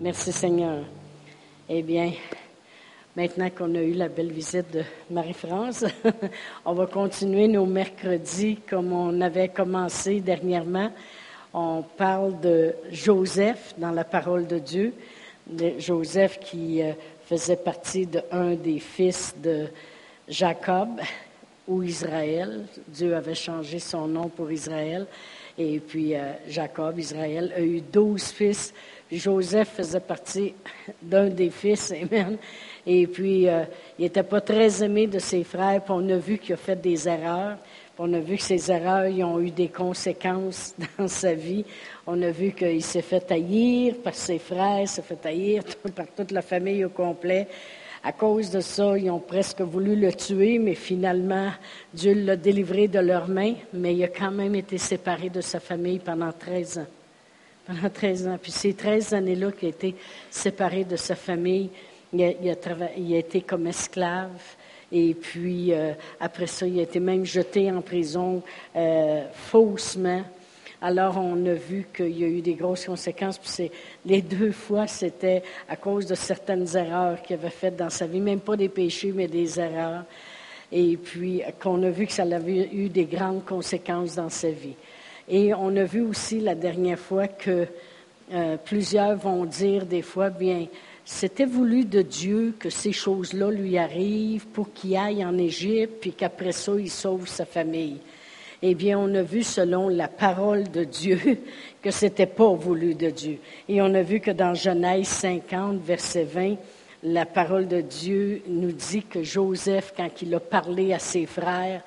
Merci Seigneur. Eh bien, maintenant qu'on a eu la belle visite de Marie-France, on va continuer nos mercredis comme on avait commencé dernièrement. On parle de Joseph dans la parole de Dieu. Joseph qui euh, faisait partie d'un des fils de Jacob ou Israël. Dieu avait changé son nom pour Israël. Et puis euh, Jacob, Israël, a eu douze fils. Joseph faisait partie d'un des fils, Amen. Et puis, euh, il n'était pas très aimé de ses frères, puis on a vu qu'il a fait des erreurs. Puis on a vu que ces erreurs ils ont eu des conséquences dans sa vie. On a vu qu'il s'est fait taillir par ses frères, s'est fait taillir par toute la famille au complet. À cause de ça, ils ont presque voulu le tuer, mais finalement, Dieu l'a délivré de leurs mains, mais il a quand même été séparé de sa famille pendant 13 ans. Pendant 13 ans. Puis ces 13 années-là qu'il a été séparé de sa famille, il a, été comme esclave. Et puis, euh, après ça, il a été même jeté en prison euh, faussement. Alors, on a vu qu'il y a eu des grosses conséquences. Puis les deux fois, c'était à cause de certaines erreurs qu'il avait faites dans sa vie, même pas des péchés, mais des erreurs. Et puis, qu'on a vu que ça avait eu des grandes conséquences dans sa vie. Et on a vu aussi la dernière fois que euh, plusieurs vont dire des fois, bien, c'était voulu de Dieu que ces choses-là lui arrivent pour qu'il aille en Égypte, puis qu'après ça, il sauve sa famille eh bien, on a vu selon la parole de Dieu que c'était pas voulu de Dieu. Et on a vu que dans Genèse 50, verset 20, la parole de Dieu nous dit que Joseph, quand il a parlé à ses frères,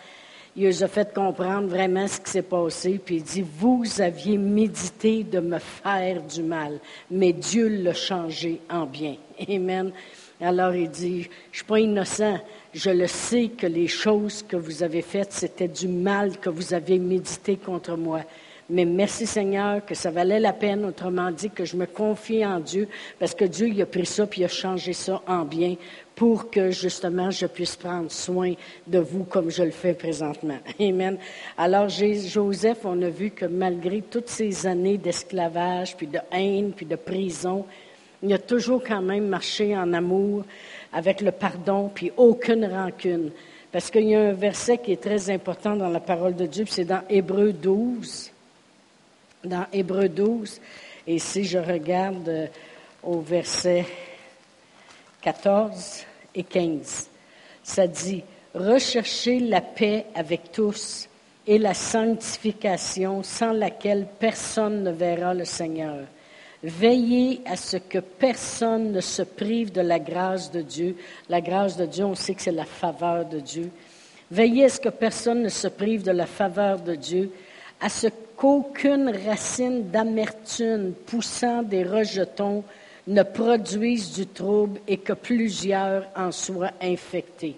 il les a fait comprendre vraiment ce qui s'est passé, puis il dit, vous aviez médité de me faire du mal, mais Dieu l'a changé en bien. Amen. Alors il dit, je ne suis pas innocent, je le sais que les choses que vous avez faites, c'était du mal que vous avez médité contre moi. Mais merci Seigneur que ça valait la peine, autrement dit que je me confie en Dieu, parce que Dieu il a pris ça puis a changé ça en bien pour que justement je puisse prendre soin de vous comme je le fais présentement. Amen. Alors Joseph, on a vu que malgré toutes ces années d'esclavage, puis de haine, puis de prison, il a toujours quand même marché en amour avec le pardon, puis aucune rancune. Parce qu'il y a un verset qui est très important dans la parole de Dieu, c'est dans Hébreu 12. Dans Hébreu 12. Et si je regarde euh, au verset 14 et 15, ça dit, Recherchez la paix avec tous et la sanctification sans laquelle personne ne verra le Seigneur. Veillez à ce que personne ne se prive de la grâce de Dieu. La grâce de Dieu, on sait que c'est la faveur de Dieu. Veillez à ce que personne ne se prive de la faveur de Dieu, à ce qu'aucune racine d'amertume poussant des rejetons ne produise du trouble et que plusieurs en soient infectés.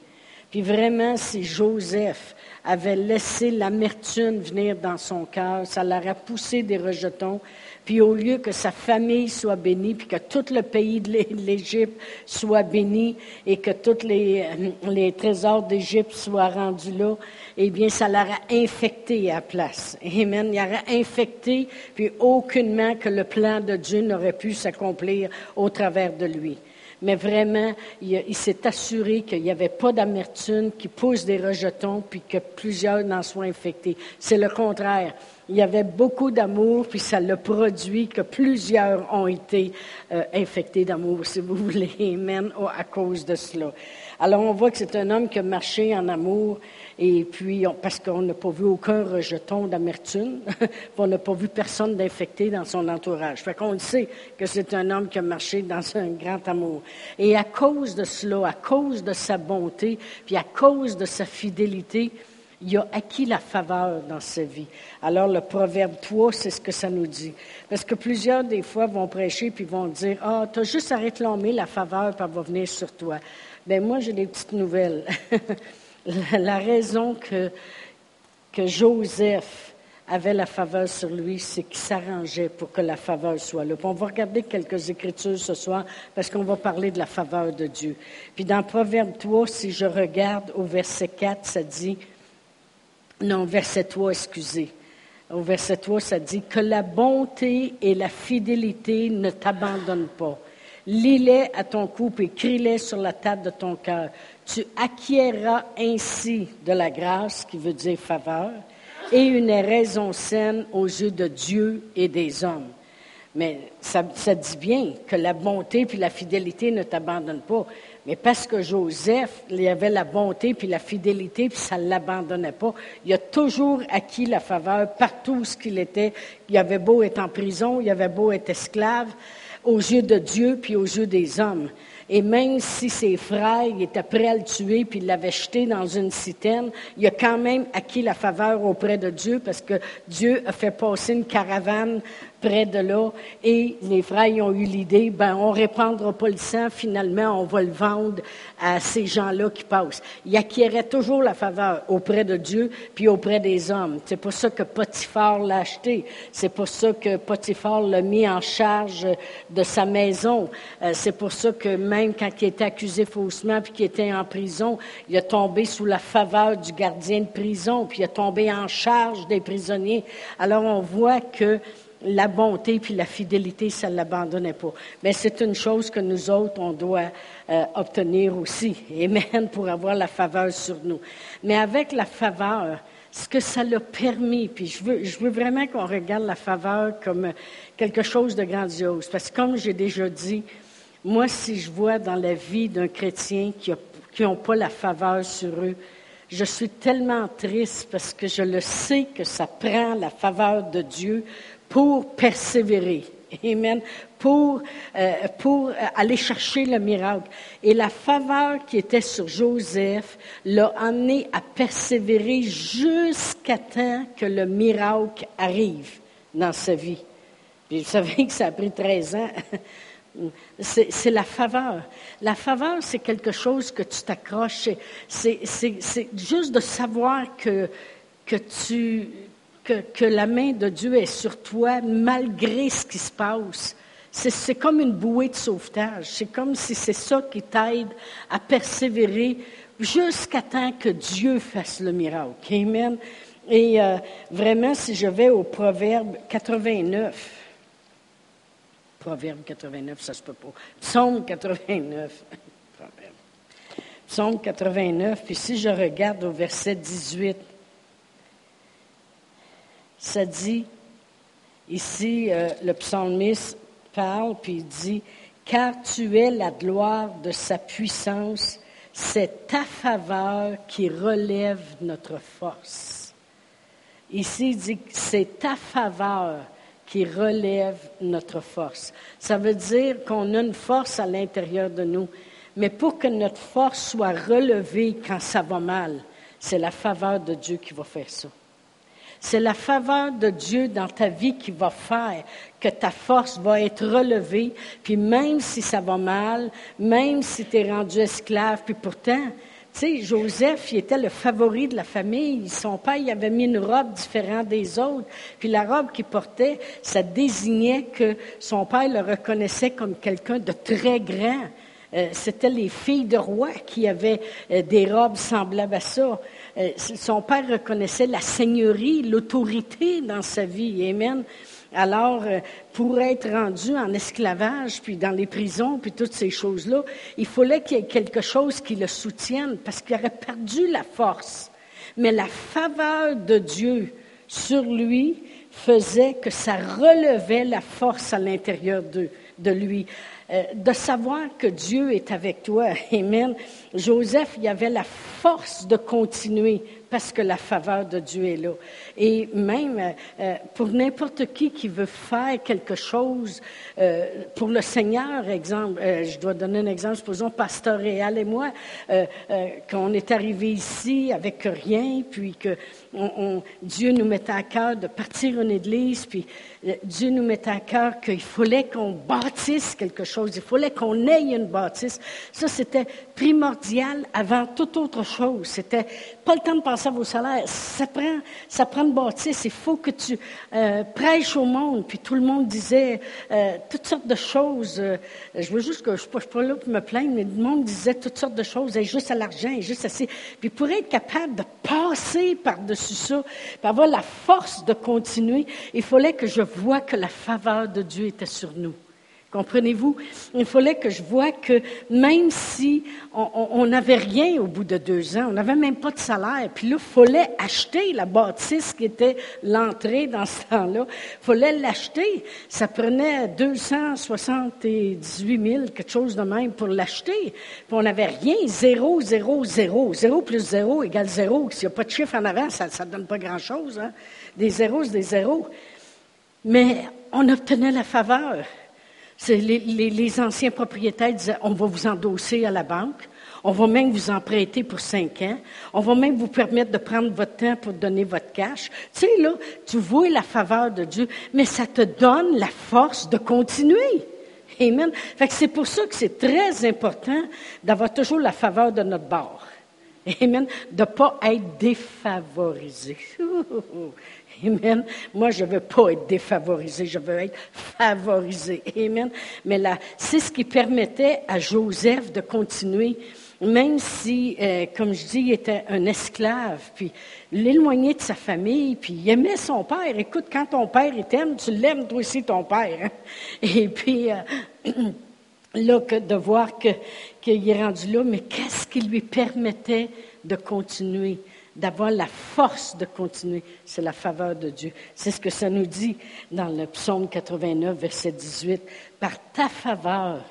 Puis vraiment, si Joseph avait laissé l'amertume venir dans son cœur, ça l'aurait poussé des rejetons, puis au lieu que sa famille soit bénie, puis que tout le pays de l'Égypte soit béni et que tous les, les trésors d'Égypte soient rendus là, eh bien, ça l'aurait infecté à place. Amen. Il aurait infecté, puis aucunement que le plan de Dieu n'aurait pu s'accomplir au travers de lui mais vraiment, il, s'est assuré qu'il n'y avait pas d'amertume qui pousse des rejetons, puis que plusieurs n'en soient infectés. C'est le contraire. Il y avait beaucoup d'amour, puis ça l'a produit que plusieurs ont été euh, infectés d'amour, si vous voulez, même à cause de cela. Alors on voit que c'est un homme qui a marché en amour, et puis parce qu'on n'a pas vu aucun rejeton d'amertume, on n'a pas vu personne d'infecté dans son entourage. Fait qu'on le sait que c'est un homme qui a marché dans un grand amour. Et à cause de cela, à cause de sa bonté, puis à cause de sa fidélité, il a acquis la faveur dans sa vie. Alors, le proverbe 3, c'est ce que ça nous dit. Parce que plusieurs, des fois, vont prêcher puis vont dire Ah, tu as juste à réclamer la faveur, puis elle va venir sur toi. Bien, moi, j'ai des petites nouvelles. la, raison que, Joseph avait la faveur sur lui, c'est qu'il s'arrangeait pour que la faveur soit là. on va regarder quelques écritures ce soir parce qu'on va parler de la faveur de Dieu. Puis dans Proverbe 3, si je regarde au verset 4, ça dit non, verset 3, excusez. au verset 3, ça dit que la bonté et la fidélité ne t'abandonnent pas. Lis-les à ton cou et crie-les sur la table de ton cœur. Tu acquierras ainsi de la grâce, qui veut dire faveur, et une raison saine aux yeux de Dieu et des hommes. Mais ça, dit bien que la bonté puis la fidélité ne t'abandonnent pas. Mais parce que Joseph, il avait la bonté puis la fidélité, puis ça ne l'abandonnait pas, il a toujours acquis la faveur partout où ce qu'il était. Il avait beau être en prison, il avait beau être esclave, aux yeux de Dieu puis aux yeux des hommes. Et même si ses frères étaient prêts à le tuer puis l'avaient jeté dans une citerne, il a quand même acquis la faveur auprès de Dieu parce que Dieu a fait passer une caravane près de là. Et les frères ont eu l'idée, ben, on répandra pas le sang, finalement, on va le vendre à ces gens-là qui passent. Il acquérait toujours la faveur auprès de Dieu puis auprès des hommes. C'est pour ça que Potiphar l'a acheté. C'est pour ça que Potiphar l'a mis en charge de sa maison. Euh, c'est pour ça que même quand il était accusé faussement puis qu'il était en prison, il a tombé sous la faveur du gardien de prison puis il a tombé en charge des prisonniers. Alors on voit que la bonté puis la fidélité, ça l'abandonnait pas. Mais c'est une chose que nous autres, on doit euh, obtenir aussi. Amen, pour avoir la faveur sur nous. Mais avec la faveur, ce que ça l'a permis, puis je veux, je veux vraiment qu'on regarde la faveur comme quelque chose de grandiose. Parce que comme j'ai déjà dit, moi, si je vois dans la vie d'un chrétien qui n'a pas la faveur sur eux, je suis tellement triste parce que je le sais que ça prend la faveur de Dieu pour persévérer. Amen. Pour, euh, pour aller chercher le miracle. Et la faveur qui était sur Joseph l'a amené à persévérer jusqu'à temps que le miracle arrive dans sa vie. Puis vous savez que ça a pris 13 ans. C'est la faveur. La faveur, c'est quelque chose que tu t'accroches. C'est juste de savoir que, que tu que, la main de Dieu est sur toi malgré ce qui se passe. C'est comme une bouée de sauvetage. C'est comme si c'est ça qui t'aide à persévérer jusqu'à temps que Dieu fasse le miracle. Amen. Et euh, vraiment, si je vais au Proverbe 89, Proverbe 89, ça se peut pas. Psaume 89. Psaume 89, puis si je regarde au verset 18, ça dit, ici, euh, le psalmiste parle, puis il dit, car tu es la gloire de sa puissance, c'est ta faveur qui relève notre force. Ici, il dit, c'est ta faveur qui relève notre force. Ça veut dire qu'on a une force à l'intérieur de nous. Mais pour que notre force soit relevée quand ça va mal, c'est la faveur de Dieu qui va faire ça. C'est la faveur de Dieu dans ta vie qui va faire que ta force va être relevée, puis même si ça va mal, même si tu es rendu esclave, puis pourtant, tu sais, Joseph, il était le favori de la famille. Son père, il avait mis une robe différente des autres. Puis la robe qu'il portait, ça désignait que son père le reconnaissait comme quelqu'un de très grand. Euh, c'était les filles de roi qui avaient euh, des robes semblables à ça. Euh, son père reconnaissait la seigneurie, l'autorité dans sa vie. Amen. Alors, pour être rendu en esclavage, puis dans les prisons, puis toutes ces choses-là, il fallait qu'il y ait quelque chose qui le soutienne, parce qu'il aurait perdu la force. Mais la faveur de Dieu sur lui faisait que ça relevait la force à l'intérieur de lui. Euh, de savoir que Dieu est avec toi. Amen. Joseph, il avait la force de continuer parce que la faveur de Dieu est là. Et même euh, euh, pour n'importe qui qui veut faire quelque chose euh, pour le Seigneur, exemple, je dois donner un exemple, supposons Pasteur Réal et moi, qu'on est arrivé ici avec rien, puis que Dieu nous mettait à cœur de partir en église, puis Dieu nous mettait à cœur qu'il fallait qu'on bâtisse quelque chose, il fallait qu'on ait une bâtisse. Ça, c'était primordial avant toute autre chose. C'était pas le temps de penser à vos salaires. Ça prend, ça prend de bâtisse. Il faut que tu euh, prêches au monde. Puis tout le monde disait euh, toutes sortes de choses. Euh, je veux juste que je ne suis pas là pour me plaindre, mais le monde disait toutes sortes de choses. Et juste à l'argent, et juste assez. Puis pour être capable de passer par-dessus ça, pour avoir la force de continuer, il fallait que je vois que la faveur de Dieu était sur nous. Comprenez-vous? Il fallait que je vois que même si on n'avait rien au bout de deux ans, on n'avait même pas de salaire, puis là, il fallait acheter la bâtisse qui était l'entrée dans ce temps-là. Il fallait l'acheter. Ça prenait 278 000, quelque chose de même, pour l'acheter. Puis on n'avait rien. Zéro, zéro, zéro. Zéro plus zéro égale zéro. S'il n'y a pas de chiffre en avant, ça ne donne pas grand-chose. Hein? Des zéros, c'est des zéros. Mais on obtenait la faveur. Les, anciens propriétaires disaient, on va vous endosser à la banque, on va même vous en prêter pour cinq ans, on va même vous permettre de prendre votre temps pour donner votre cash. Tu sais, là, tu vois la faveur de Dieu, mais ça te donne la force de continuer. Amen. Fait que c'est pour ça que c'est très important d'avoir toujours la faveur de notre bord. Amen. De ne pas être défavorisé. Amen. Moi, je ne veux pas être défavorisé, je veux être favorisé. Amen. Mais là, c'est ce qui permettait à Joseph de continuer, même si, euh, comme je dis, il était un esclave, puis l'éloigner de sa famille, puis il aimait son père. Écoute, quand ton père t'aime, tu l'aimes toi aussi, ton père. Et puis, euh, là, de voir qu'il est rendu là, mais qu'est-ce qui lui permettait de continuer? d'avoir la force de continuer, c'est la faveur de Dieu. C'est ce que ça nous dit dans le psaume 89, verset 18. Par ta faveur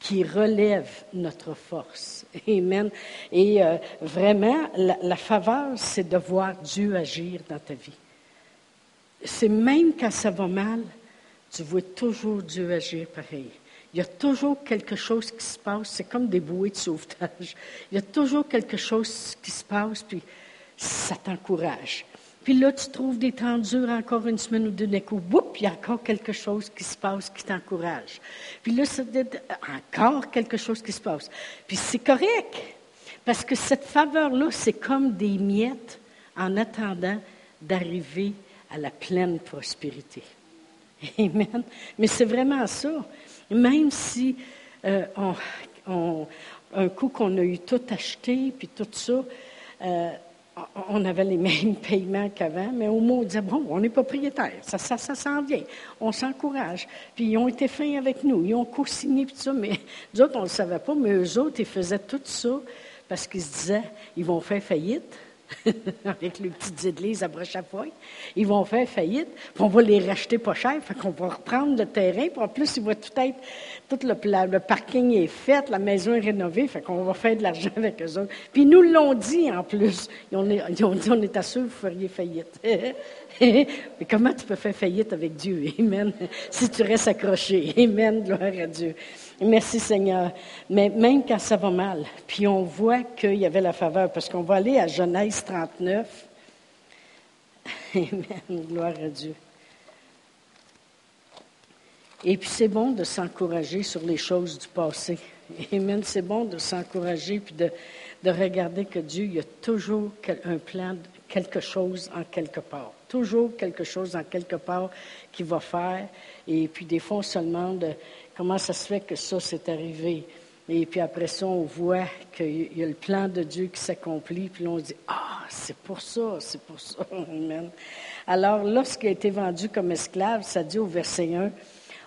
qui relève notre force. Amen. Et euh, vraiment, la, la faveur, c'est de voir Dieu agir dans ta vie. C'est même quand ça va mal, tu vois toujours Dieu agir pareil. Il y a toujours quelque chose qui se passe. C'est comme des bouées de sauvetage. Il y a toujours quelque chose qui se passe, puis ça t'encourage. Puis là, tu trouves des temps durs encore une semaine ou deux d'un coup. il y a encore quelque chose qui se passe qui t'encourage. Puis là, ça, encore quelque chose qui se passe. Puis c'est correct. Parce que cette faveur-là, c'est comme des miettes en attendant d'arriver à la pleine prospérité. Amen. Mais c'est vraiment ça. Même si euh, un coup qu'on a eu tout acheté, puis tout ça, euh, on avait les mêmes paiements qu'avant, mais au moins on disait, bon, on est propriétaire, ça, ça, ça s'en vient, on s'encourage. Puis ils ont été fins avec nous, ils ont co-signé, tout ça, mais nous autres, on ne le savait pas, mais eux autres, ils faisaient tout ça parce qu'ils se disaient, ils vont faire faillite. avec les petites églises à broche à foin. Ils vont faire faillite, puis on va les racheter pas cher, fait qu'on va reprendre le terrain, puis en plus, il va tout être, tout le, le parking est fait, la maison est rénovée, fait qu'on va faire de l'argent avec eux autres. Puis nous l'ont dit en plus. Ils ont, dit, on est assuré que vous feriez faillite. Mais comment tu peux faire faillite avec Dieu? Amen. Si tu restes accroché. Amen. Gloire à Dieu. Merci Seigneur. Mais même quand ça va mal, puis on voit qu'il y avait la faveur, parce qu'on va aller à Genèse 39. Amen. Gloire à Dieu. Et puis c'est bon de s'encourager sur les choses du passé. Amen. C'est bon de s'encourager puis de, de regarder que Dieu, il y a toujours un plan, quelque chose en quelque part. Toujours quelque chose en quelque part qui va faire. Et puis des fois, on se demande comment ça se fait que ça s'est arrivé? Et puis après ça, on voit qu'il y a le plan de Dieu qui s'accomplit, puis on dit, ah, c'est pour ça, c'est pour ça. Alors, lorsqu'il a été vendu comme esclave, ça dit au verset 1,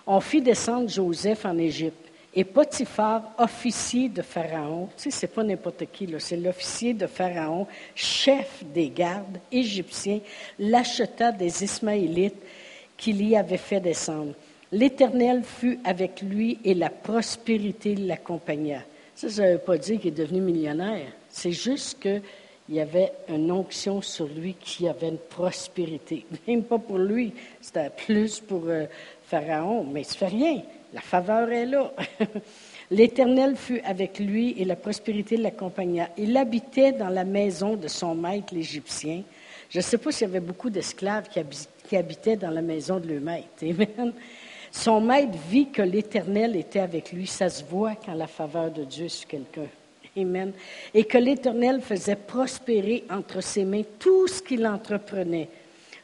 on fit descendre Joseph en Égypte. Et Potiphar, officier de Pharaon, tu sais, c'est pas n'importe qui, c'est l'officier de Pharaon, chef des gardes égyptiens, l'acheta des Ismaélites qu'il y avait fait descendre. L'Éternel fut avec lui et la prospérité l'accompagna. Ça, ça ne veut pas dire qu'il est devenu millionnaire. C'est juste qu'il y avait une onction sur lui qui avait une prospérité. Même pas pour lui, c'était plus pour euh, Pharaon, mais ça fait rien. La faveur est là. L'Éternel fut avec lui et la prospérité l'accompagna. Il habitait dans la maison de son maître l'Égyptien. Je ne sais pas s'il y avait beaucoup d'esclaves qui, habitaient dans la maison de leur maître. Amen. Son maître vit que l'Éternel était avec lui. Ça se voit quand la faveur de Dieu est sur quelqu'un. Amen. Et que l'Éternel faisait prospérer entre ses mains tout ce qu'il entreprenait.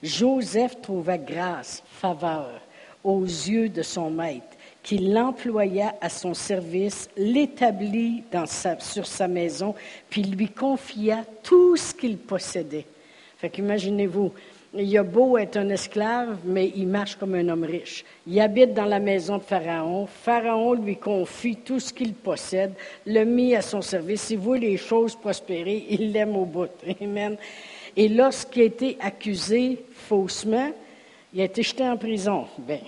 Joseph trouva grâce, faveur aux yeux de son maître, qui l'employa à son service, l'établit sur sa maison, puis lui confia tout ce qu'il possédait. Fait qu'imaginez-vous, il a beau un esclave, mais il marche comme un homme riche. Il habite dans la maison de Pharaon. Pharaon lui confie tout ce qu'il possède, le mit à son service. Il voit les choses prospérer, il l'aime au bout. Amen. Et lorsqu'il a été accusé faussement, il a été jeté en prison. Bien,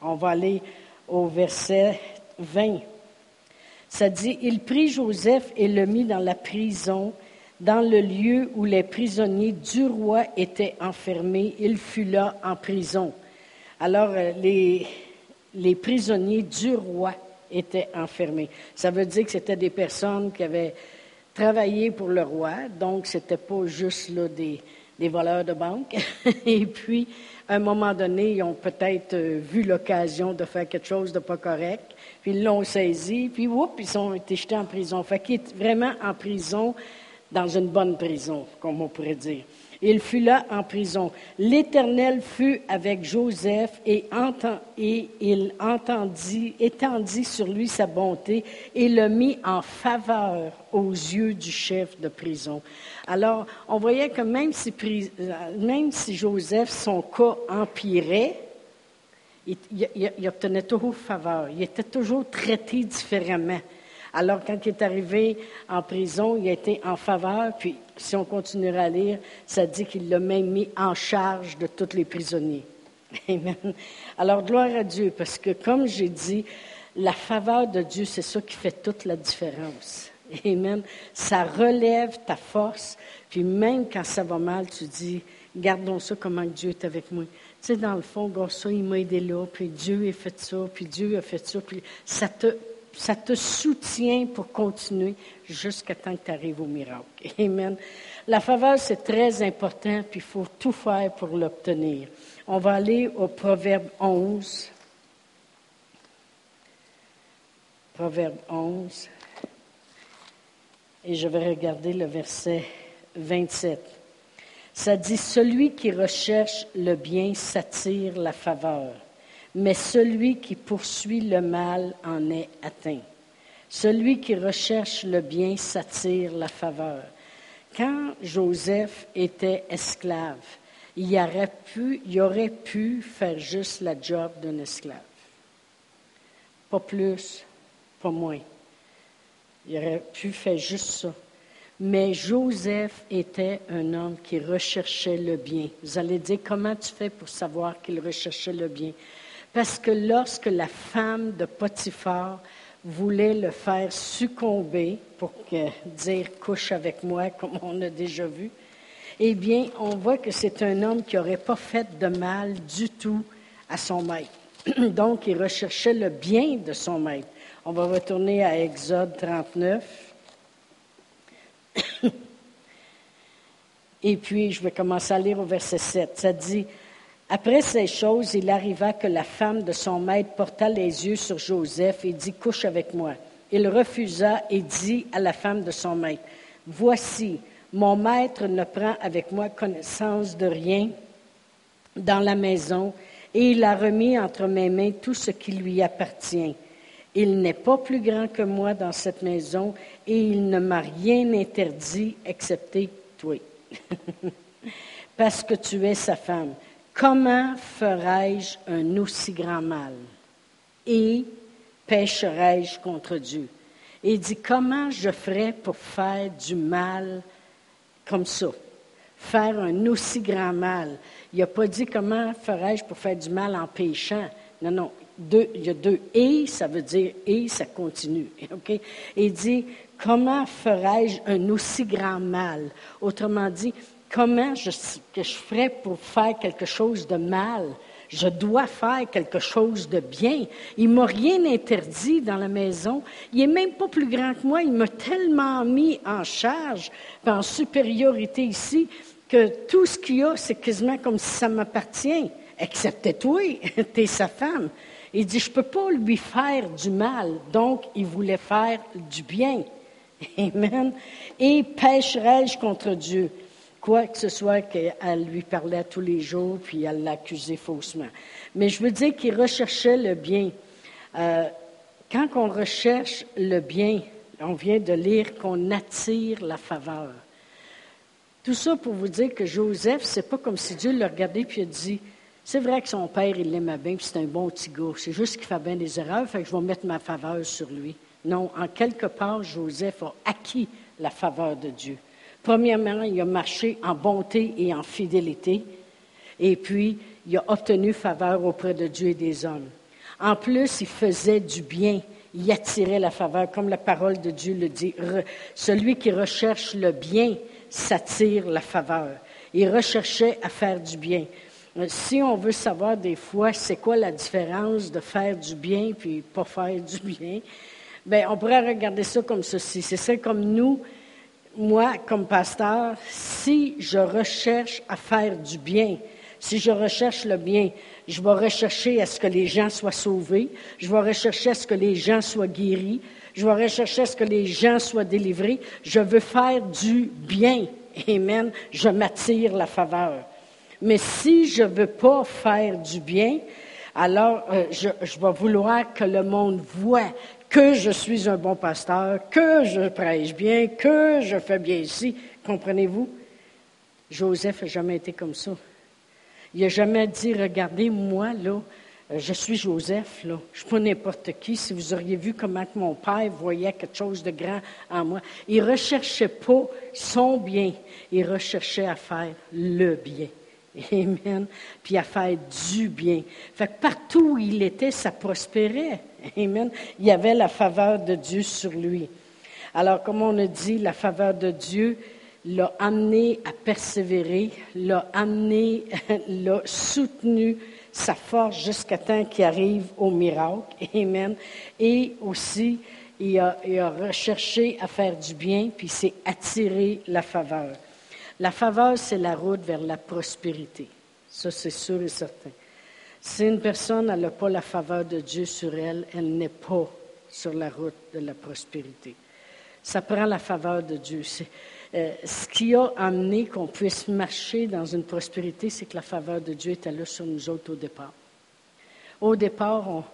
on va aller au verset 20. Ça dit, il prit Joseph et le mit dans la prison dans le lieu où les prisonniers du roi étaient enfermés. Il fut là en prison. Alors, euh, les, prisonniers du roi étaient enfermés. Ça veut dire que c'était des personnes qui avaient travaillé pour le roi, donc ce n'était pas juste des, voleurs de banque. Et puis, à un moment donné, ils ont peut-être euh, vu l'occasion de faire quelque chose de pas correct, puis ils l'ont saisi, puis oups, ils ont été jetés en prison. Fait qu'il est vraiment en prison dans une bonne prison, comme on pourrait dire. Il fut là en prison. L'Éternel fut avec Joseph et, il entendit, étendit sur lui sa bonté et le mit en faveur aux yeux du chef de prison. Alors, on voyait que même si, si Joseph, son cas empirait, il obtenait toujours faveur. Il était toujours traité différemment. Alors, quand il est arrivé en prison, il a été en faveur, puis si on continuera à lire, ça dit qu'il l'a même mis en charge de tous les prisonniers. Amen. Alors, gloire à Dieu, parce que comme j'ai dit, la faveur de Dieu, c'est ça qui fait toute la différence. Amen. Ça relève ta force, puis même quand ça va mal, tu dis, gardons ça comment Dieu est avec moi. Tu sais, dans le fond, ça, il m'a aidé là, puis Dieu a fait ça, puis Dieu a fait ça, puis ça te ça te soutient pour continuer jusqu'à temps que tu arrives au miracle. Amen. La faveur, c'est très important, puis il faut tout faire pour l'obtenir. On va aller au Proverbe 11. Proverbe 11. Et je vais regarder le verset 27. Ça dit, Celui qui recherche le bien s'attire la faveur mais celui qui poursuit le mal en est atteint. Celui qui recherche le bien s'attire la faveur. Quand Joseph était esclave, il aurait pu, faire juste la job d'un esclave. Pas plus, pas moins. Il aurait pu faire juste ça. Mais Joseph était un homme qui recherchait le bien. Vous allez dire, comment tu fais pour savoir qu'il recherchait le bien? Parce que lorsque la femme de Potiphar voulait le faire succomber pour dire couche avec moi, comme on a déjà vu, eh bien, on voit que c'est un homme qui n'aurait pas fait de mal du tout à son maître. Donc, il recherchait le bien de son maître. On va retourner à Exode 39. Et puis, je vais commencer à lire au verset 7. Ça dit, après ces choses, il arriva que la femme de son maître porta les yeux sur Joseph et dit, couche avec moi. Il refusa et dit à la femme de son maître, Voici, mon maître ne prend avec moi connaissance de rien dans la maison, et il a remis entre mes mains tout ce qui lui appartient. Il n'est pas plus grand que moi dans cette maison, et il ne m'a rien interdit excepté toi, parce que tu es sa femme. Comment ferai-je un aussi grand mal? Et pécherai-je contre Dieu? Il dit, comment je ferai pour faire du mal comme ça? Faire un aussi grand mal. Il n'a pas dit comment ferai-je pour faire du mal en péchant. Non, non. il y a deux et, ça veut dire et, ça continue. Il dit, comment ferai-je un aussi grand mal? Autrement dit, comment je, que ferais pour faire quelque chose de mal? Je dois faire quelque chose de bien. Il m'a rien interdit dans la maison. Il est même pas plus grand que moi. Il m'a tellement mis en charge, en supériorité ici, que tout ce qu'il y a, c'est quasiment comme si ça m'appartient. Excepté toi, tu es sa femme. Il dit, je ne peux pas lui faire du mal. Donc, il voulait faire du bien. Amen. Et pécherai-je contre Dieu? Quoi que ce soit qu'elle lui parlait tous les jours, puis elle l'accusait faussement. Mais je veux dire qu'il recherchait le bien. Euh, quand on recherche le bien, on vient de lire qu'on attire la faveur. Tout ça pour vous dire que Joseph, c'est pas comme si Dieu le regardait puis a dit, c'est vrai que son père, il l'aimait bien, puis c'est un bon petit. C'est juste qu'il fait bien des erreurs, fait que je vais mettre ma faveur sur lui. Non, en quelque part, Joseph a acquis la faveur de Dieu. Premièrement, il a marché en bonté et en fidélité. Et puis, il a obtenu faveur auprès de Dieu et des hommes. En plus, il faisait du bien. Il attirait la faveur, comme la parole de Dieu le dit. celui qui recherche le bien s'attire la faveur. Il recherchait à faire du bien. Euh, si on veut savoir des fois c'est quoi la différence de faire du bien puis pas faire du bien, ben on pourrait regarder ça comme ceci. C'est ça comme nous, moi comme pasteur, si je recherche à faire du bien, si je recherche le bien, je vais rechercher à ce que les gens soient sauvés, je vais rechercher à ce que les gens soient guéris, je vais rechercher à ce que les gens soient délivrés. Je veux faire du bien. Amen. Je m'attire la faveur. Mais si je ne veux pas faire du bien, alors euh, je, je vais vouloir que le monde voit que je suis un bon pasteur, que je prêche bien, que je fais bien ici. Comprenez-vous? Joseph n'a jamais été comme ça. Il n'a jamais dit, regardez, moi, là, euh, je suis Joseph. Je ne suis pas n'importe qui. Si vous auriez vu comment mon père voyait quelque chose de grand en moi. Il ne recherchait pas son bien. Il recherchait à faire le bien. Amen. Puis à faire du bien. Fait que partout où il était, ça prospérait. Amen. Il y avait la faveur de Dieu sur lui. Alors, comme on a dit, la faveur de Dieu l'a amené à persévérer, l'a amené, l'a soutenu sa force jusqu'à temps qu'il arrive au miracle. Amen. Et aussi, il a, il a recherché à faire du bien, puis s'est attiré la faveur. La faveur, c'est la route vers la prospérité. Ça, c'est sûr et certain. Si une personne n'a pas la faveur de Dieu sur elle, elle n'est pas sur la route de la prospérité. Ça prend la faveur de Dieu. Euh, ce qui a amené qu'on puisse marcher dans une prospérité, c'est que la faveur de Dieu était là sur nous autres au départ. Au départ, on,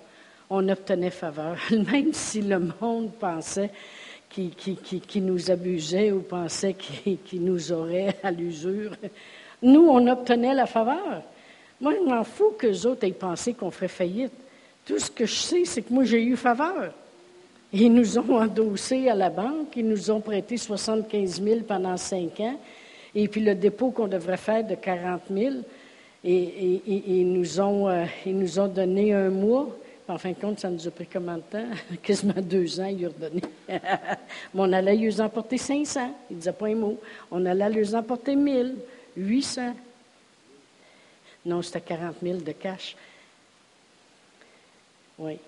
on obtenait faveur, même si le monde pensait qui, nous abusait ou pensait qu'il nous aurait à l'usure. Nous, on obtenait la faveur. Moi, je m'en fous que les autres aient pensé qu'on ferait faillite. Tout ce que je sais, c'est que moi, j'ai eu faveur. Ils nous ont endossés à la banque, ils nous ont prêté 75 000 pendant cinq ans, et puis le dépôt qu'on devrait faire de 40 000, et, ils, nous ont, euh, ils nous ont donné un mois. En fin de compte, ça nous a pris combien de temps? Quasiment deux ans, ils ont redonné. Mais on allait lui emporter 500. Il ne disait pas un mot. On allait lui emporter 1000, 800. Non, c'était 40 000 de cash. Oui.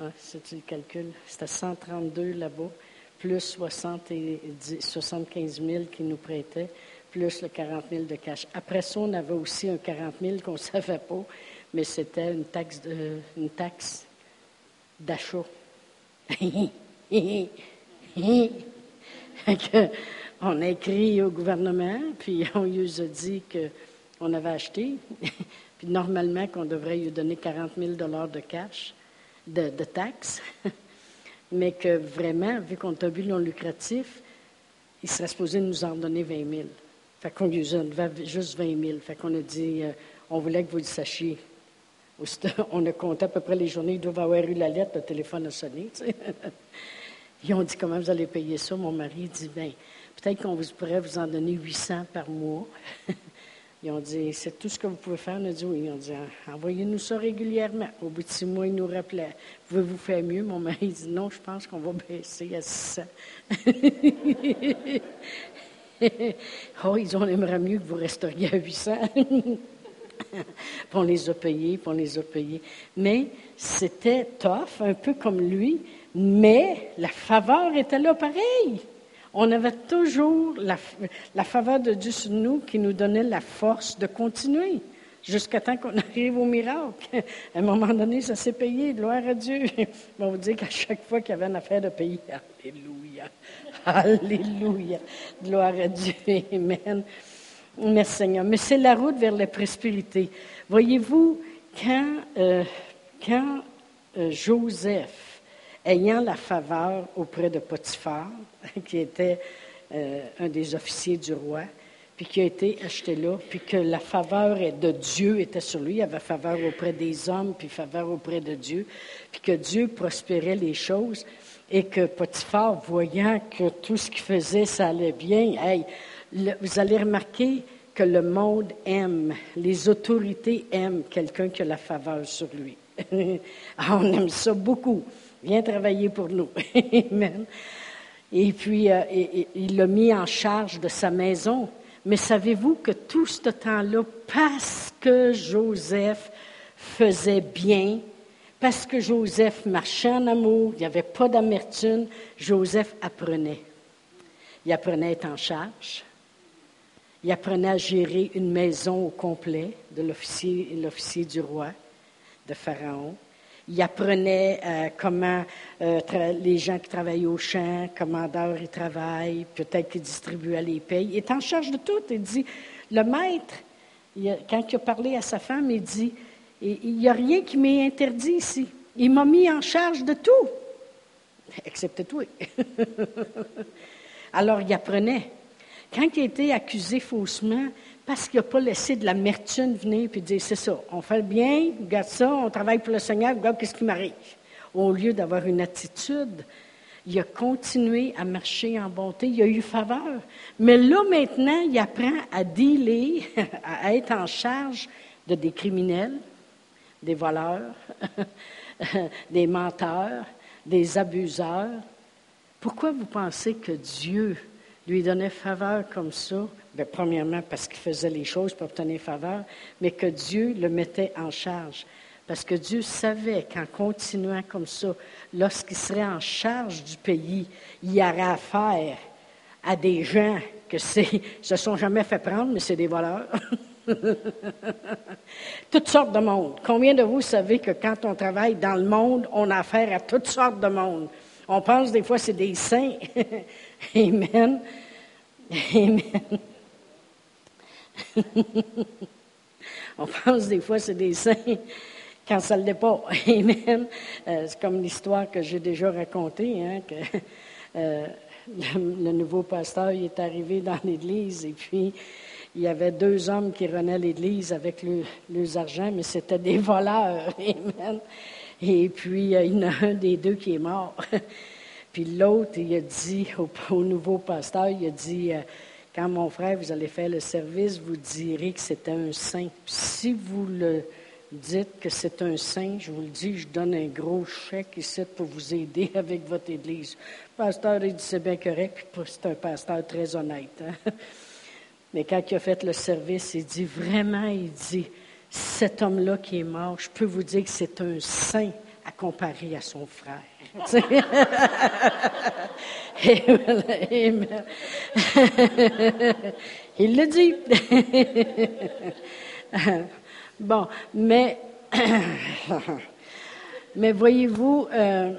Ah, c'est le calcul. C'était 132 là-bas, plus 70, 75 000 qu'ils nous prêtaient, plus le 40 000 de cash. Après ça, on avait aussi un 40 000 qu'on ne savait pas mais c'était une taxe, d'achat. on a écrit au gouvernement, puis on lui a dit qu'on avait acheté, puis normalement qu'on devrait lui donner 40 000 de cash, de, de taxes, mais que vraiment, vu qu'on a vu non lucratif, il serait supposé nous en donner 20 000. Fait qu'on lui a juste 20 000. Fait qu'on a dit, euh, on voulait que vous le sachiez. On a compté à peu près les journées, ils doivent avoir eu la lettre, le téléphone a sonné. Ils ont dit comment vous allez payer ça? Mon mari dit bien, peut-être qu'on pourrait vous en donner 800 par mois. Ils ont dit c'est tout ce que vous pouvez faire. On a dit oui. Ils ont dit envoyez-nous ça régulièrement. Au bout de six mois, ils nous rappelaient pouvez-vous faire mieux? Mon mari dit non, je pense qu'on va baisser à 600. oh, ils ont aimerait mieux que vous resteriez à 800. on les a payés, on les a payés. Mais c'était tough, un peu comme lui, mais la faveur était là pareil. On avait toujours la, faveur de Dieu sur nous qui nous donnait la force de continuer. jusqu'à temps qu'on arrive au miracle. À un moment donné, ça s'est payé, gloire à Dieu. On vous dire qu'à chaque fois qu'il y avait une affaire de payer, Alléluia, Alléluia, gloire à Dieu, Amen. Merci Seigneur. Mais c'est la route vers la prospérité. Voyez-vous, quand, euh, euh, Joseph, ayant la faveur auprès de Potiphar, qui était euh, un des officiers du roi, puis qui a été acheté là, puis que la faveur de Dieu était sur lui. Il avait faveur auprès des hommes, puis faveur auprès de Dieu, puis que Dieu prospérait les choses, et que Potiphar, voyant que tout ce qu'il faisait, ça allait bien, hey, vous allez remarquer que le monde aime, les autorités aiment quelqu'un qui a la faveur sur lui. Ah, on aime ça beaucoup. Viens travailler pour nous. Et puis, euh, il l'a mis en charge de sa maison. Mais savez-vous que tout ce temps-là, parce que Joseph faisait bien, parce que Joseph marchait en amour, il n'y avait pas d'amertume, Joseph apprenait. Il apprenait à être en charge. Il apprenait à gérer une maison au complet de l'officier, l'officier du roi, de Pharaon. Il apprenait euh, comment euh, les gens qui travaillent au champ, commandeurs, ils travaillent, peut-être qu'ils distribuent les payes. Il est en charge de tout. Il dit, le maître, quand il a parlé à sa femme, il dit, il n'y a rien qui m'est interdit ici. Il m'a mis en charge de tout, excepté toi. Alors il apprenait. Quand il a été accusé faussement, parce qu'il n'a pas laissé de l'amertume venir puis dire c'est ça, on fait le bien, regarde ça, on travaille pour le Seigneur, regarde qu'est-ce qui m'arrive. Au lieu d'avoir une attitude, il a continué à marcher en bonté, il a eu faveur. Mais là maintenant, il apprend à dealer, à être en charge de des criminels, des voleurs, des menteurs, des abuseurs. Pourquoi vous pensez que Dieu lui donnait faveur comme ça, bien, premièrement parce qu'il faisait les choses pour obtenir faveur, mais que Dieu le mettait en charge. Parce que Dieu savait qu'en continuant comme ça, lorsqu'il serait en charge du pays, il y aurait affaire à des gens que c'est, se sont jamais fait prendre, mais c'est des voleurs. toutes sortes de monde. Combien de vous savez que quand on travaille dans le monde, on a affaire à toutes sortes de monde? On pense des fois c'est des saints. Amen. Amen. On pense des fois c'est des saints quand ça ne l'est pas. Amen. Euh, c'est comme l'histoire que j'ai déjà racontée, hein, que euh, le, nouveau pasteur est arrivé dans l'église et puis il y avait deux hommes qui renaient l'église avec le, leurs argent, mais c'était des voleurs. Amen. Et puis, euh, il y en a un des deux qui est mort. Puis l'autre, il a dit au, nouveau pasteur, il a dit, euh, quand mon frère, vous allez faire le service, vous direz que c'était un saint. si vous le dites que c'est un saint, je vous le dis, je donne un gros chèque ici pour vous aider avec votre église. Le pasteur, il dit, c'est bien correct, puis c'est un pasteur très honnête. Hein. Mais quand il a fait le service, il dit, vraiment, il dit, cet homme-là qui est mort, je peux vous dire que c'est un saint à comparer à son frère. Il le dit. bon, mais, mais voyez-vous, euh,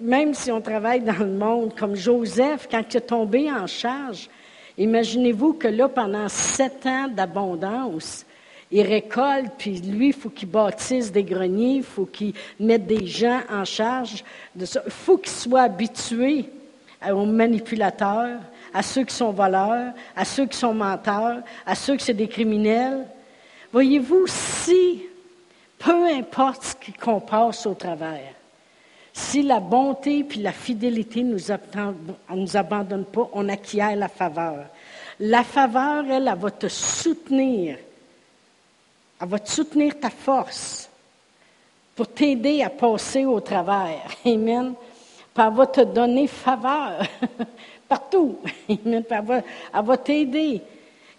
même si on travaille dans le monde comme Joseph, quand il est tombé en charge, imaginez-vous que là, pendant sept ans d'abondance, il récolte, puis lui, il faut qu'il bâtisse des greniers, il faut qu'il mette des gens en charge de ça. Il faut qu'il soit habitué aux manipulateurs, à ceux qui sont voleurs, à ceux qui sont menteurs, à ceux qui sont des criminels. Voyez-vous, si, peu importe ce qu'on passe au travers, si la bonté puis la fidélité ne nous, nous abandonnent pas, on acquiert la faveur. La faveur, elle, elle va te soutenir elle va te soutenir ta force pour t'aider à passer au travers. Amen. Puis elle va te donner faveur partout. Amen. elle va, t'aider.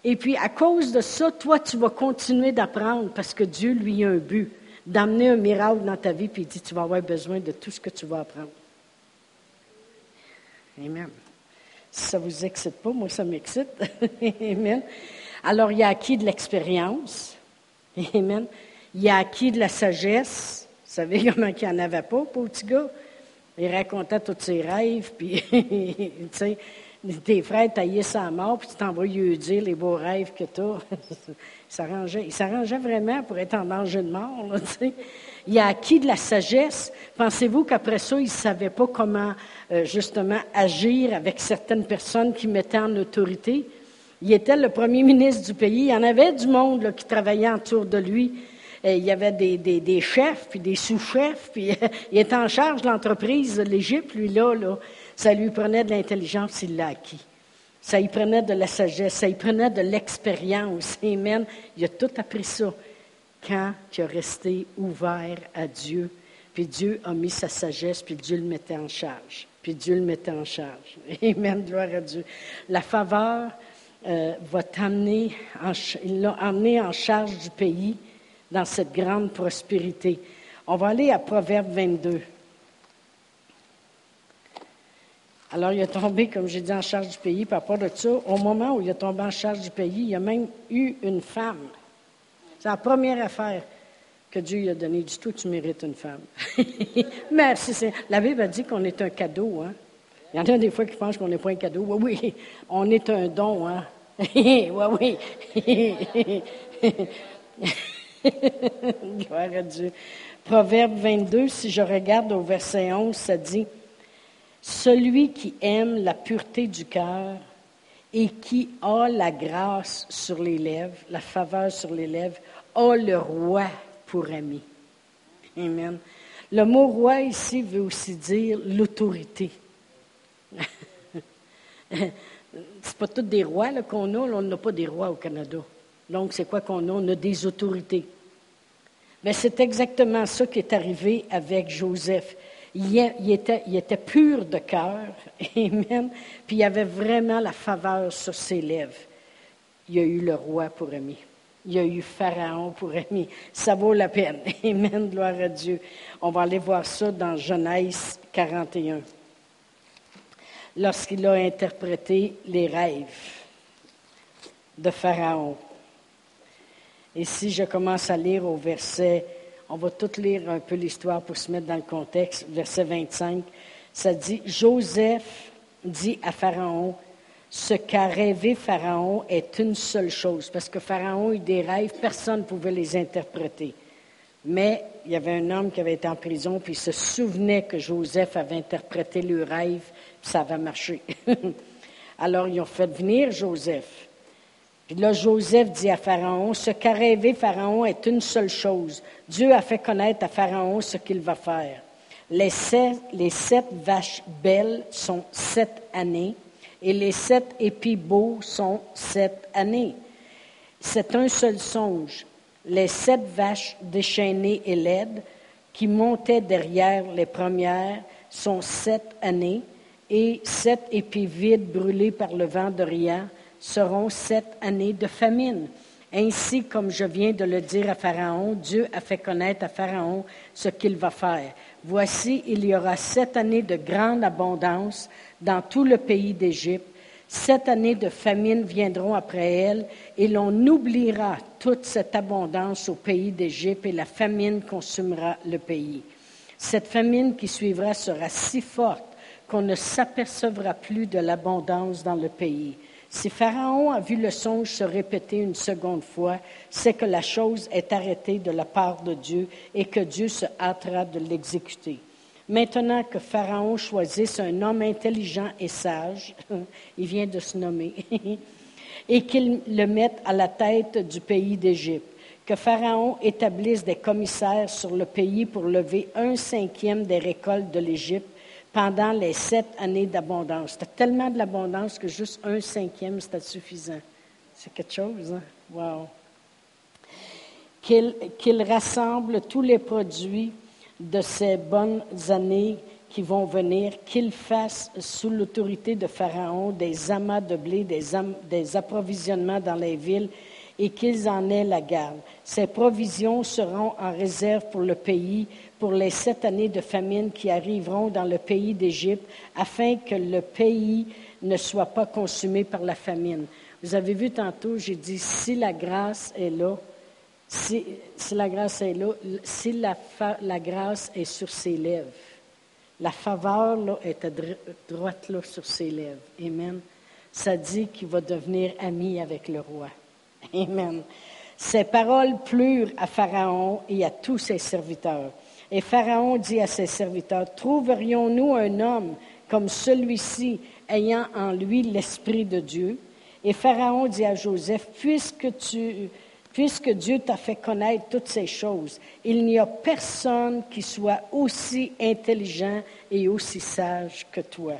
Et puis, à cause de ça, toi, tu vas continuer d'apprendre parce que Dieu, lui, a un but d'amener un miracle dans ta vie, puis il dit, tu vas avoir besoin de tout ce que tu vas apprendre. Amen. Si ça ne vous excite pas, moi, ça m'excite. Amen. Alors, il y a acquis de l'expérience. Amen. Il a acquis de la sagesse. Vous savez comment il en avait pas, pour petit gars? Il racontait tous ses rêves, puis, tu sais, tes frères taillaient sa mort, puis tu t'envoyais eux dire les beaux rêves que tu as. il s'arrangeait vraiment pour être en danger de mort, tu sais. Il a acquis de la sagesse. Pensez-vous qu'après ça, il ne savait pas comment, euh, justement, agir avec certaines personnes qui mettaient en autorité? Il était le premier ministre du pays. Il y en avait du monde qui travaillait autour de lui. il y avait des, chefs, puis des sous-chefs, il était en charge de l'entreprise de l'Égypte, lui, là, là. Ça lui prenait de l'intelligence, il l'a acquis. Ça lui prenait de la sagesse, ça lui prenait de l'expérience. Amen. Il a tout appris ça quand il a resté ouvert à Dieu. Puis Dieu a mis sa sagesse, puis Dieu le mettait en charge. Puis Dieu le mettait en charge. Amen, gloire à Dieu. La faveur euh, va t'amener, il l'a amené en charge du pays dans cette grande prospérité. On va aller à Proverbe 22. Alors, il a tombé, comme j'ai dit, en charge du pays. Par rapport de ça, au moment où il a tombé en charge du pays, il a même eu une femme. C'est la première affaire que Dieu lui a donnée. Du tout, tu mérites une femme. Merci. La Bible a dit qu'on est un cadeau. Hein? Il y en a des fois qui pensent qu'on n'est pas un cadeau. Oui, oui, on est un don. Hein? oui, oui. Gloire à Dieu. Proverbe 22, si je regarde au verset 11, ça dit Celui qui aime la pureté du cœur et qui a la grâce sur les lèvres, la faveur sur les lèvres, a le roi pour ami. Amen. Le mot roi ici veut aussi dire l'autorité. c'est pas tous des rois qu'on a, on n'a pas des rois au Canada. Donc, c'est quoi qu'on a? On a des autorités. Mais c'est exactement ça qui est arrivé avec Joseph. Il, était, il était, pur de cœur, Amen, puis il avait vraiment la faveur sur ses lèvres. Il a eu le roi pour ami. Il a eu Pharaon pour ami. Ça vaut la peine. Amen, gloire à Dieu. On va aller voir ça dans Genèse 41 lorsqu'il a interprété les rêves de Pharaon. Et si je commence à lire au verset, on va tout lire un peu l'histoire pour se mettre dans le contexte, verset 25, ça dit, Joseph dit à Pharaon, ce qu'a rêvé Pharaon est une seule chose, parce que Pharaon a eu des rêves, personne ne pouvait les interpréter. Mais il y avait un homme qui avait été en prison, puis il se souvenait que Joseph avait interprété le rêve, ça avait marché. Alors ils ont fait venir Joseph. Puis là, Joseph dit à Pharaon, ce qu'a rêvé Pharaon est une seule chose. Dieu a fait connaître à Pharaon ce qu'il va faire. Les sept, les sept vaches belles sont sept années, et les sept épis beaux sont sept années. C'est un seul songe les sept vaches déchaînées et laides qui montaient derrière les premières sont sept années, et sept épis vides brûlés par le vent d'Orient seront sept années de famine. Ainsi, comme je viens de le dire à Pharaon, Dieu a fait connaître à Pharaon ce qu'il va faire. Voici, il y aura sept années de grande abondance dans tout le pays d'Égypte Sept années de famine viendront après elle, et l'on oubliera toute cette abondance au pays d'Égypte, et la famine consumera le pays. Cette famine qui suivra sera si forte qu'on ne s'apercevra plus de l'abondance dans le pays. Si Pharaon a vu le songe se répéter une seconde fois, c'est que la chose est arrêtée de la part de Dieu et que Dieu se hâtera de l'exécuter. Maintenant que Pharaon choisisse un homme intelligent et sage, il vient de se nommer, et qu'il le mette à la tête du pays d'Égypte, que Pharaon établisse des commissaires sur le pays pour lever un cinquième des récoltes de l'Égypte pendant les sept années d'abondance. C'était tellement de l'abondance que juste un cinquième, c'était suffisant. C'est quelque chose, hein? Wow. Qu'il rassemble tous les produits de ces bonnes années qui vont venir, qu'il fasse sous l'autorité de Pharaon des amas de blé, des, approvisionnements dans les villes et qu'ils en aient la garde. Ces provisions seront en réserve pour le pays pour les sept années de famine qui arriveront dans le pays d'Égypte, afin que le pays ne soit pas consumé par la famine. Vous avez vu tantôt, j'ai dit, si la grâce est là, si, la grâce est là, si la, la, grâce est sur ses lèvres, la faveur est à droite sur ses lèvres. Amen. Ça dit qu'il va devenir ami avec le roi. Amen. Ces paroles plurent à Pharaon et à tous ses serviteurs. Et Pharaon dit à ses serviteurs, Trouverions-nous un homme comme celui-ci ayant en lui l'Esprit de Dieu? Et Pharaon dit à Joseph, Puisque, puisque Dieu t'a fait connaître toutes ces choses, il n'y a personne qui soit aussi intelligent et aussi sage que toi.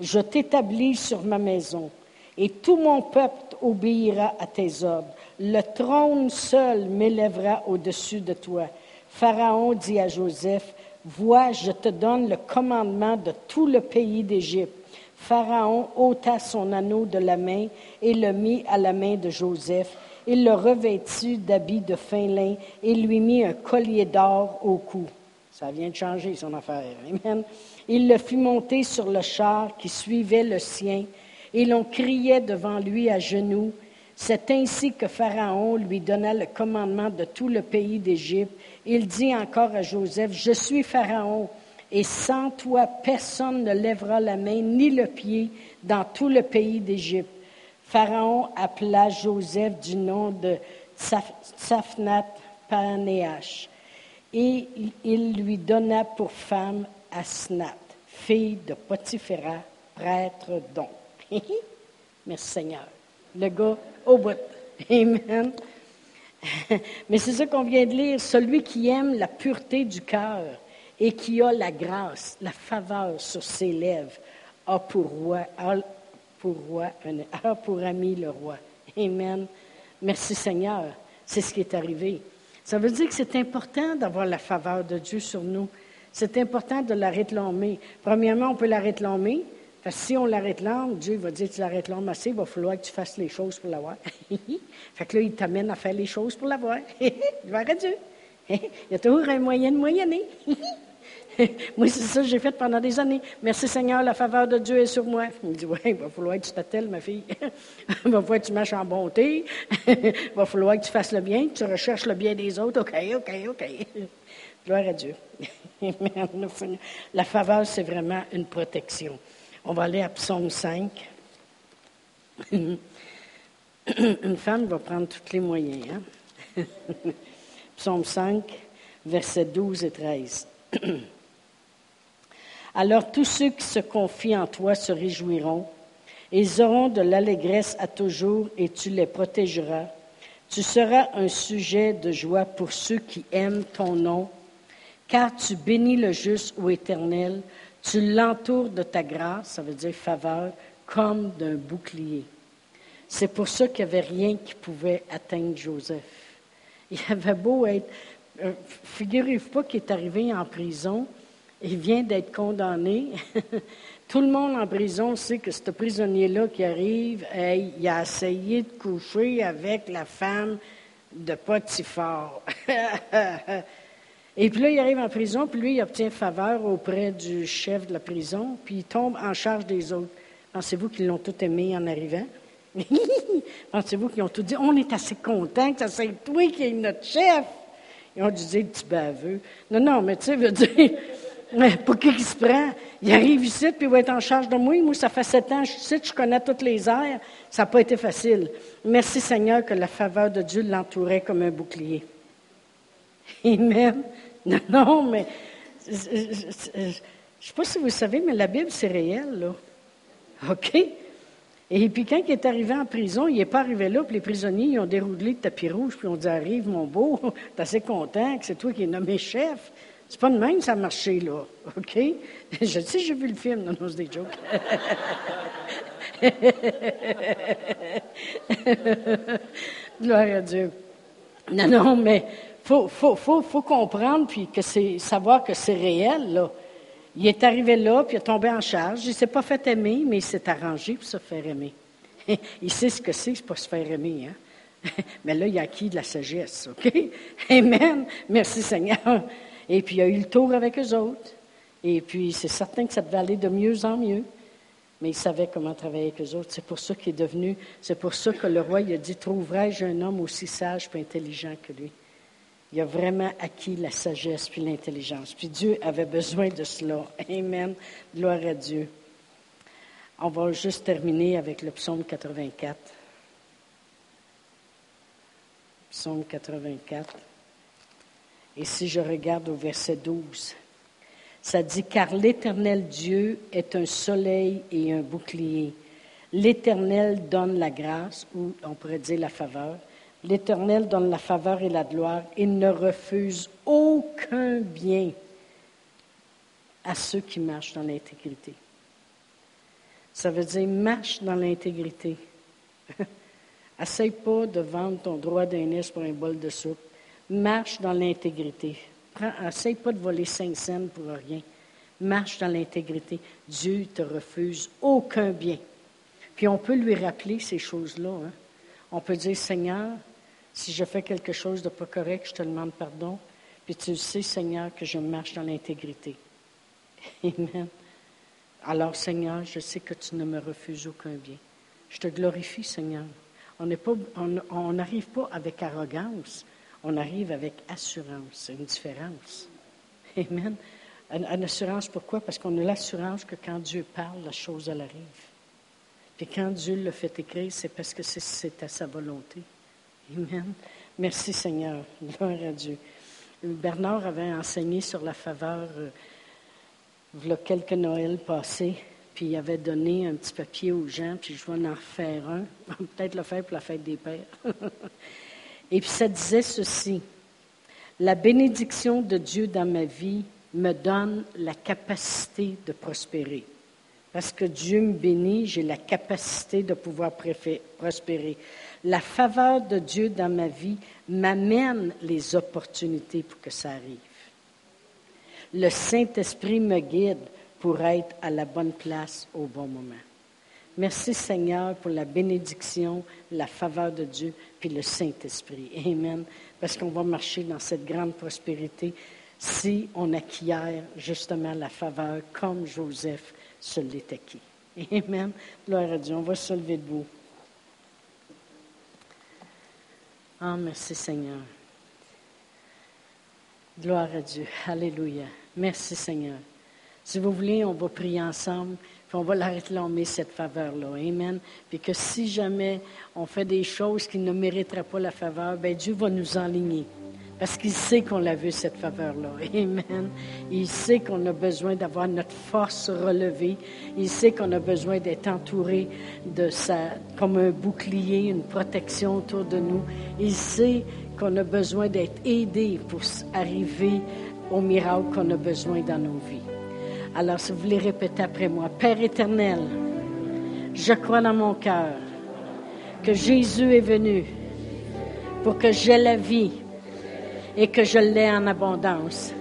Je t'établis sur ma maison, et tout mon peuple obéira à tes ordres. Le trône seul m'élèvera au-dessus de toi. Pharaon dit à Joseph, Vois, je te donne le commandement de tout le pays d'Égypte. Pharaon ôta son anneau de la main et le mit à la main de Joseph. Il le revêtit d'habits de fin lin et lui mit un collier d'or au cou. Ça vient de changer son affaire. Amen. Il le fit monter sur le char qui suivait le sien et l'on criait devant lui à genoux. C'est ainsi que Pharaon lui donna le commandement de tout le pays d'Égypte. Il dit encore à Joseph, Je suis Pharaon, et sans toi personne ne lèvera la main ni le pied dans tout le pays d'Égypte. Pharaon appela Joseph du nom de Tsafnat Panéach, et il lui donna pour femme Asnat, fille de Potiphéra, prêtre donc. Merci Seigneur. Le gars au bout. Amen. Mais c'est ça qu'on vient de lire. Celui qui aime la pureté du cœur et qui a la grâce, la faveur sur ses lèvres, a pour roi, pour, roi, a pour ami le roi. Amen. Merci Seigneur. C'est ce qui est arrivé. Ça veut dire que c'est important d'avoir la faveur de Dieu sur nous. C'est important de la réclamer. Premièrement, on peut la réclamer, parce que si on la réclame, Dieu va dire, tu la réclames assez, il va falloir que tu fasses les choses pour l'avoir. fait que là, il t'amène à faire les choses pour l'avoir. Gloire à Dieu. il y a toujours un moyen de moyenner. moi, c'est ça que j'ai fait pendant des années. Merci Seigneur, la faveur de Dieu est sur moi. Il me dit, oui, il va falloir que tu t'attelles, ma fille. il va falloir que tu marches en bonté. il va falloir que tu fasses le bien, que tu recherches le bien des autres. OK, OK, OK. Gloire à Dieu. la faveur, c'est vraiment une protection. On va aller à Psaume 5. Une femme va prendre tous les moyens. Hein? Psaume 5, versets 12 et 13. Alors tous ceux qui se confient en toi se réjouiront. Ils auront de l'allégresse à toujours et tu les protégeras. Tu seras un sujet de joie pour ceux qui aiment ton nom, car tu bénis le juste, ô Éternel, tu l'entoures de ta grâce, ça veut dire faveur, comme d'un bouclier. C'est pour ça qu'il n'y avait rien qui pouvait atteindre Joseph. Il avait beau être. Euh, figurez-vous pas qu'il est arrivé en prison, il vient d'être condamné. Tout le monde en prison sait que ce prisonnier-là qui arrive, il a essayé de coucher avec la femme de Potiphar. Et puis là, il arrive en prison, puis lui, il obtient faveur auprès du chef de la prison, puis il tombe en charge des autres. Pensez-vous qu'ils l'ont tout aimé en arrivant? Pensez-vous qu'ils ont tout dit, on est assez contents que ça soit toi qui es notre chef? Ils ont dû dire, petit baveux. Non, non, mais tu sais, veut dire, pour qui il se prend? Il arrive ici, puis il va être en charge de moi. Moi, ça fait sept ans, je suis ici, je connais toutes les airs. Ça n'a pas été facile. Merci Seigneur que la faveur de Dieu l'entourait comme un bouclier. Amen. Non, non, mais je ne sais pas si vous savez, mais la Bible, c'est réel, là. OK? Et puis quand il est arrivé en prison, il n'est pas arrivé là, puis les prisonniers ils ont déroulé le tapis rouge, puis on dit Arrive, mon beau, t'es assez content que c'est toi qui es nommé chef. C'est pas de même ça a marché, là. OK? Je sais, j'ai vu le film, non, non, c'est des jokes. Gloire à Dieu. Non, non, mais faut, faut, comprendre puis savoir que c'est réel. Il est arrivé là puis il est tombé en charge. Il s'est pas fait aimer, mais il s'est arrangé pour se faire aimer. il sait ce que c'est, c'est pas se faire aimer, hein. mais là, il a acquis de la sagesse, OK? Amen. Merci Seigneur. Et puis, il a eu le tour avec eux autres. Et puis, c'est certain que ça devait aller de mieux en mieux. mais il savait comment travailler avec eux autres. C'est pour ça qu'il est devenu, c'est pour ça que le roi a dit, trouverai-je un homme aussi sage et intelligent que lui? Il a vraiment acquis la sagesse puis l'intelligence. Puis Dieu avait besoin de cela. Amen. Gloire à Dieu. On va juste terminer avec le psaume 84. Psaume 84. Et si je regarde au verset 12, ça dit, car l'Éternel Dieu est un soleil et un bouclier. L'Éternel donne la grâce, ou on pourrait dire la faveur. L'Éternel donne la faveur et la gloire. Il ne refuse aucun bien à ceux qui marchent dans l'intégrité. Ça veut dire marche dans l'intégrité. Essaye pas de vendre ton droit d'aînesse pour un bol de soupe. Marche dans l'intégrité. Essaye pas de voler cinq cents pour rien. Marche dans l'intégrité. Dieu te refuse aucun bien. Puis on peut lui rappeler ces choses-là. Hein. On peut dire, Seigneur, si je fais quelque chose de pas correct, je te demande pardon. Puis tu sais, Seigneur, que je marche dans l'intégrité. Amen. Alors, Seigneur, je sais que tu ne me refuses aucun bien. Je te glorifie, Seigneur. On n'arrive pas, avec arrogance, on arrive avec assurance, une différence. Amen. Une, assurance, pourquoi? Parce qu'on a l'assurance que quand Dieu parle, la chose, elle arrive. Puis quand Dieu le fait écrire, c'est parce que c'est à sa volonté. Amen. Merci Seigneur. Gloire à Dieu. Bernard avait enseigné sur la faveur euh, quelques Noëls passés, puis il avait donné un petit papier aux gens, puis je vais en refaire un, peut-être le faire pour la fête des pères. Et puis ça disait ceci, la bénédiction de Dieu dans ma vie me donne la capacité de prospérer. Parce que Dieu me bénit, j'ai la capacité de pouvoir prospérer. La faveur de Dieu dans ma vie m'amène les opportunités pour que ça arrive le Saint-Esprit me guide pour être à la bonne place au bon moment. Merci Seigneur pour la bénédiction, la faveur de Dieu, puis le Saint-Esprit. Amen. Parce qu'on va marcher dans cette grande prospérité si on acquiert justement la faveur comme Joseph se l'est acquis. Amen. Gloire à Dieu. On va se lever debout. Ah, merci Seigneur. Gloire à Dieu. Alléluia. Merci Seigneur. Si vous voulez, on va prier ensemble, puis on va on met cette faveur-là. Amen. Puis que si jamais on fait des choses qui ne mériteraient pas la faveur, ben Dieu va nous enligner. Parce qu'il sait qu'on l'a vu, cette faveur-là. Amen. Il sait qu'on a besoin d'avoir notre force relevée. Il sait qu'on a besoin d'être entouré de comme un bouclier, une protection autour de nous. Il sait qu'on a besoin d'être aidé pour arriver au miracle qu'on a besoin dans nos vies. Alors, si vous voulez répéter après moi, Père éternel, je crois dans mon cœur que Jésus est venu pour que j'aie la vie et que je l'ai en abondance.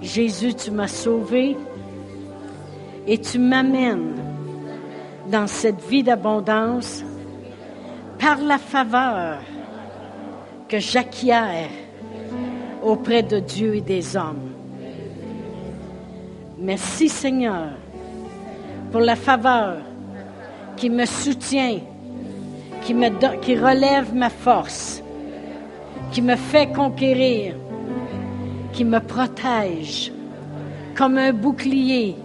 Jésus, tu m'as sauvé et tu m'amènes dans cette vie d'abondance par la faveur que j'acquiers auprès de Dieu et des hommes. Merci Seigneur pour la faveur qui me soutient, qui, qui relève ma force, qui me fait conquérir, qui me protège comme un bouclier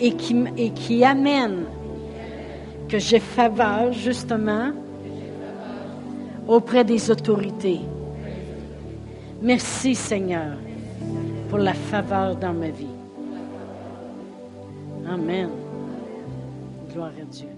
et qui, et qui amène que j'ai faveur justement auprès des autorités. Merci Seigneur pour la faveur dans ma vie. Amen. Gloire à Dieu.